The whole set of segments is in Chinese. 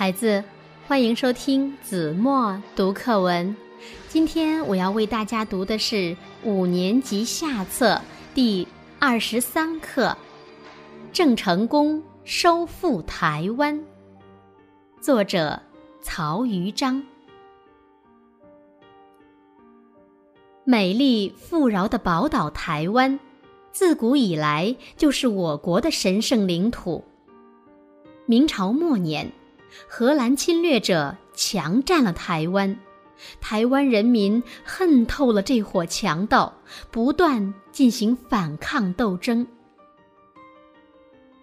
孩子，欢迎收听子墨读课文。今天我要为大家读的是五年级下册第二十三课《郑成功收复台湾》，作者曹于章。美丽富饶的宝岛台湾，自古以来就是我国的神圣领土。明朝末年。荷兰侵略者强占了台湾，台湾人民恨透了这伙强盗，不断进行反抗斗争。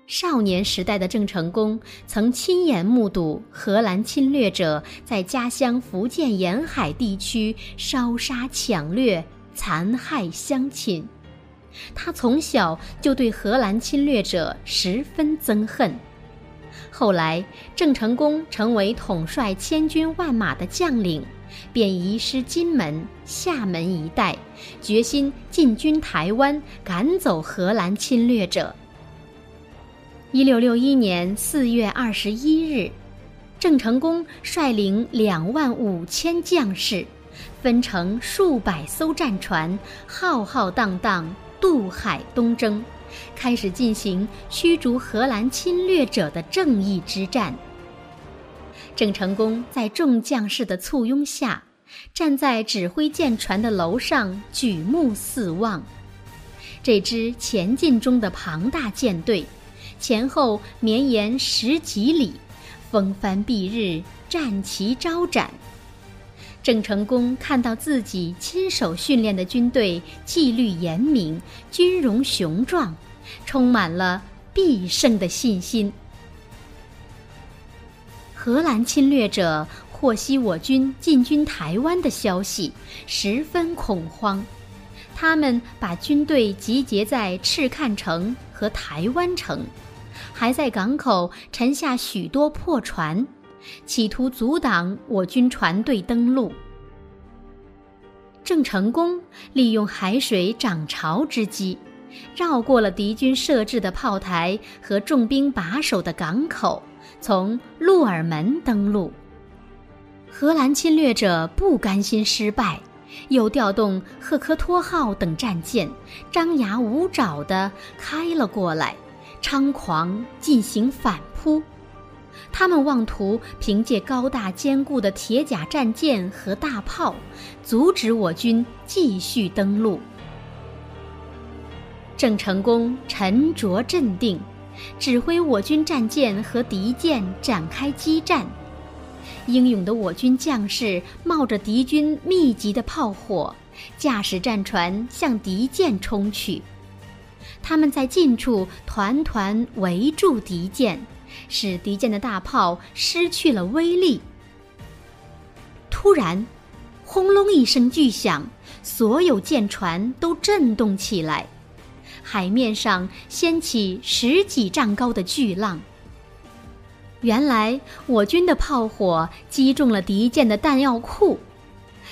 少年时代的郑成功曾亲眼目睹荷兰侵略者在家乡福建沿海地区烧杀抢掠、残害乡亲，他从小就对荷兰侵略者十分憎恨。后来，郑成功成为统帅千军万马的将领，便移师金门、厦门一带，决心进军台湾，赶走荷兰侵略者。一六六一年四月二十一日，郑成功率领两万五千将士，分成数百艘战船，浩浩荡荡渡海东征。开始进行驱逐荷兰侵略者的正义之战。郑成功在众将士的簇拥下，站在指挥舰船的楼上，举目四望。这支前进中的庞大舰队，前后绵延十几里，风帆蔽日，战旗招展。郑成功看到自己亲手训练的军队纪律严明，军容雄壮。充满了必胜的信心。荷兰侵略者获悉我军进军台湾的消息，十分恐慌。他们把军队集结在赤坎城和台湾城，还在港口沉下许多破船，企图阻挡我军船队登陆。郑成功利用海水涨潮之机。绕过了敌军设置的炮台和重兵把守的港口，从鹿耳门登陆。荷兰侵略者不甘心失败，又调动赫科托号等战舰，张牙舞爪地开了过来，猖狂进行反扑。他们妄图凭借高大坚固的铁甲战舰和大炮，阻止我军继续登陆。郑成功沉着镇定，指挥我军战舰和敌舰展开激战。英勇的我军将士冒着敌军密集的炮火，驾驶战船向敌舰冲去。他们在近处团团围住敌舰，使敌舰的大炮失去了威力。突然，轰隆一声巨响，所有舰船都震动起来。海面上掀起十几丈高的巨浪。原来我军的炮火击中了敌舰的弹药库，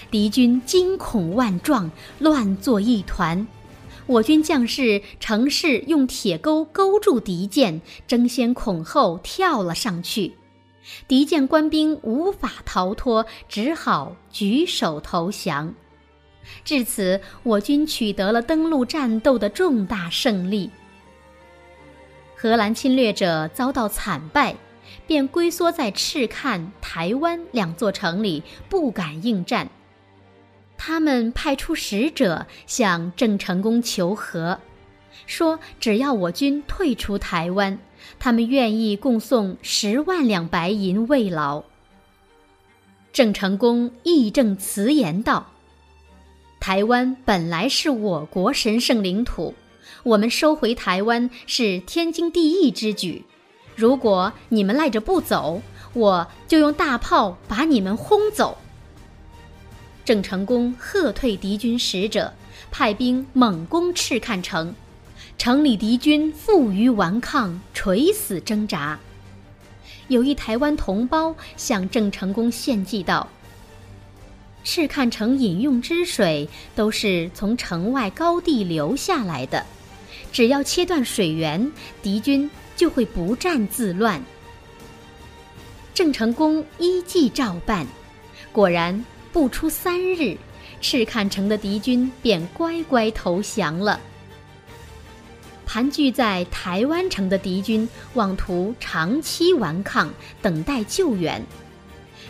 敌军惊恐万状，乱作一团。我军将士乘势用铁钩勾住敌舰，争先恐后跳了上去。敌舰官兵无法逃脱，只好举手投降。至此，我军取得了登陆战斗的重大胜利。荷兰侵略者遭到惨败，便龟缩在赤坎、台湾两座城里，不敢应战。他们派出使者向郑成功求和，说只要我军退出台湾，他们愿意供送十万两白银慰劳。郑成功义正辞严道。台湾本来是我国神圣领土，我们收回台湾是天经地义之举。如果你们赖着不走，我就用大炮把你们轰走。郑成功喝退敌军使者，派兵猛攻赤坎城，城里敌军负隅顽抗，垂死挣扎。有一台湾同胞向郑成功献计道。赤坎城饮用之水都是从城外高地流下来的，只要切断水源，敌军就会不战自乱。郑成功依计照办，果然不出三日，赤坎城的敌军便乖乖投降了。盘踞在台湾城的敌军妄图长期顽抗，等待救援。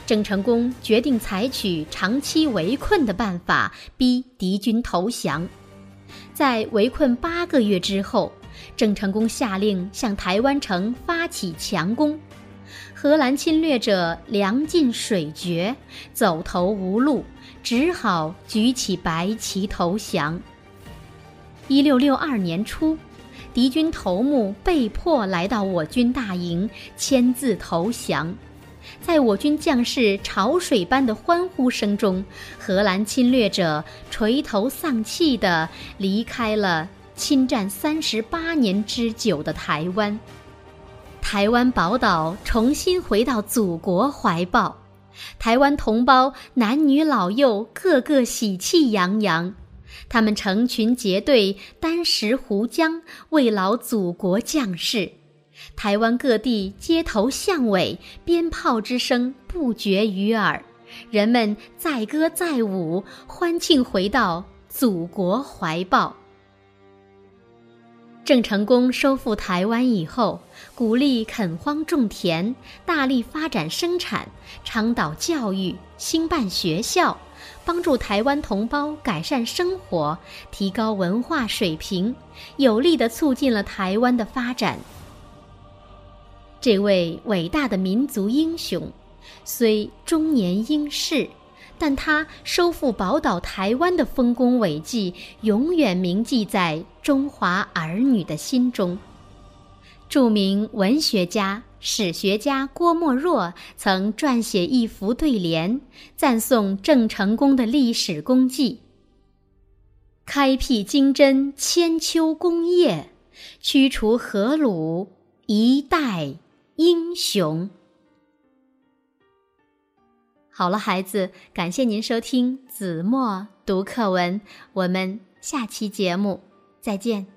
郑成功决定采取长期围困的办法，逼敌军投降。在围困八个月之后，郑成功下令向台湾城发起强攻。荷兰侵略者粮尽水绝，走投无路，只好举起白旗投降。一六六二年初。敌军头目被迫来到我军大营，签字投降。在我军将士潮水般的欢呼声中，荷兰侵略者垂头丧气地离开了侵占三十八年之久的台湾。台湾宝岛重新回到祖国怀抱，台湾同胞男女老幼个个喜气洋洋。他们成群结队，单食湖江，慰劳祖国将士。台湾各地街头巷尾，鞭炮之声不绝于耳，人们载歌载舞，欢庆回到祖国怀抱。郑成功收复台湾以后，鼓励垦荒种田，大力发展生产，倡导教育，兴办学校，帮助台湾同胞改善生活，提高文化水平，有力地促进了台湾的发展。这位伟大的民族英雄，虽中年英逝。但他收复宝岛台湾的丰功伟绩，永远铭记在中华儿女的心中。著名文学家、史学家郭沫若曾撰写一幅对联，赞颂郑成功的历史功绩：“开辟金针千秋功业，驱除何虏一代英雄。”好了，孩子，感谢您收听子墨读课文，我们下期节目再见。